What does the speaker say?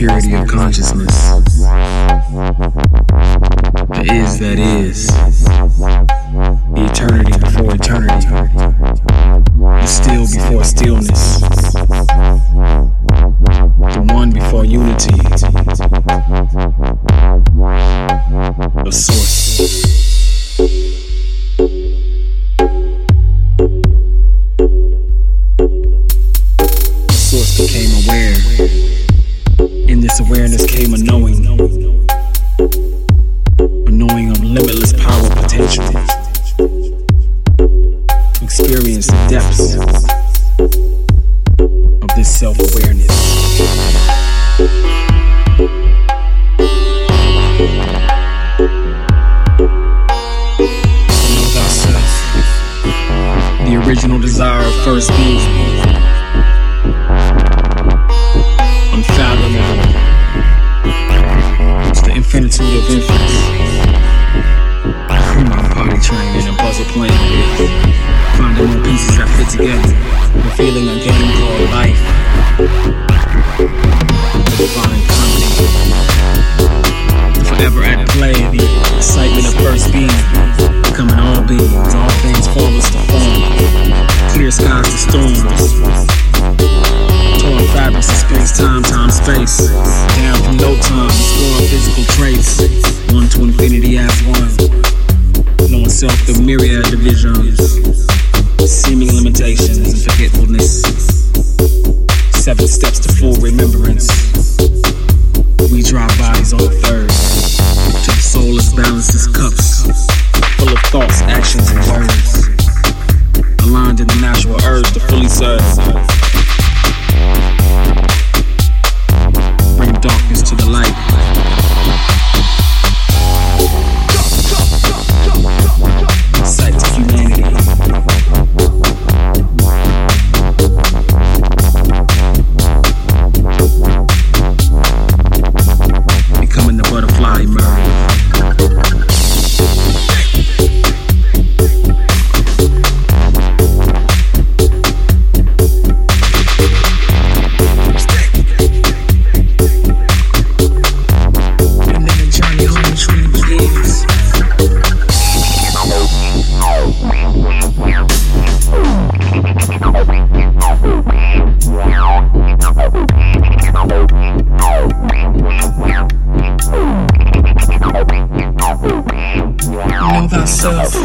purity of consciousness. The is that is. The eternity before eternity. The still before stillness. The one before unity. The source. Depths of this self awareness. The original desire of first being. Pieces that fit together. Revealing a game called life. The divine comedy. Forever at play, the excitement of first being. Becoming all beings, all things formless to form. Clear skies to storms. Torn fabrics of space, time, time, space. Meditations, forgetfulness. Seven steps to full remembrance. We drive bodies on the third. To the soul is balanced as cups, full of thoughts, actions, and words. Aligned in the natural urge to fully serve. myself.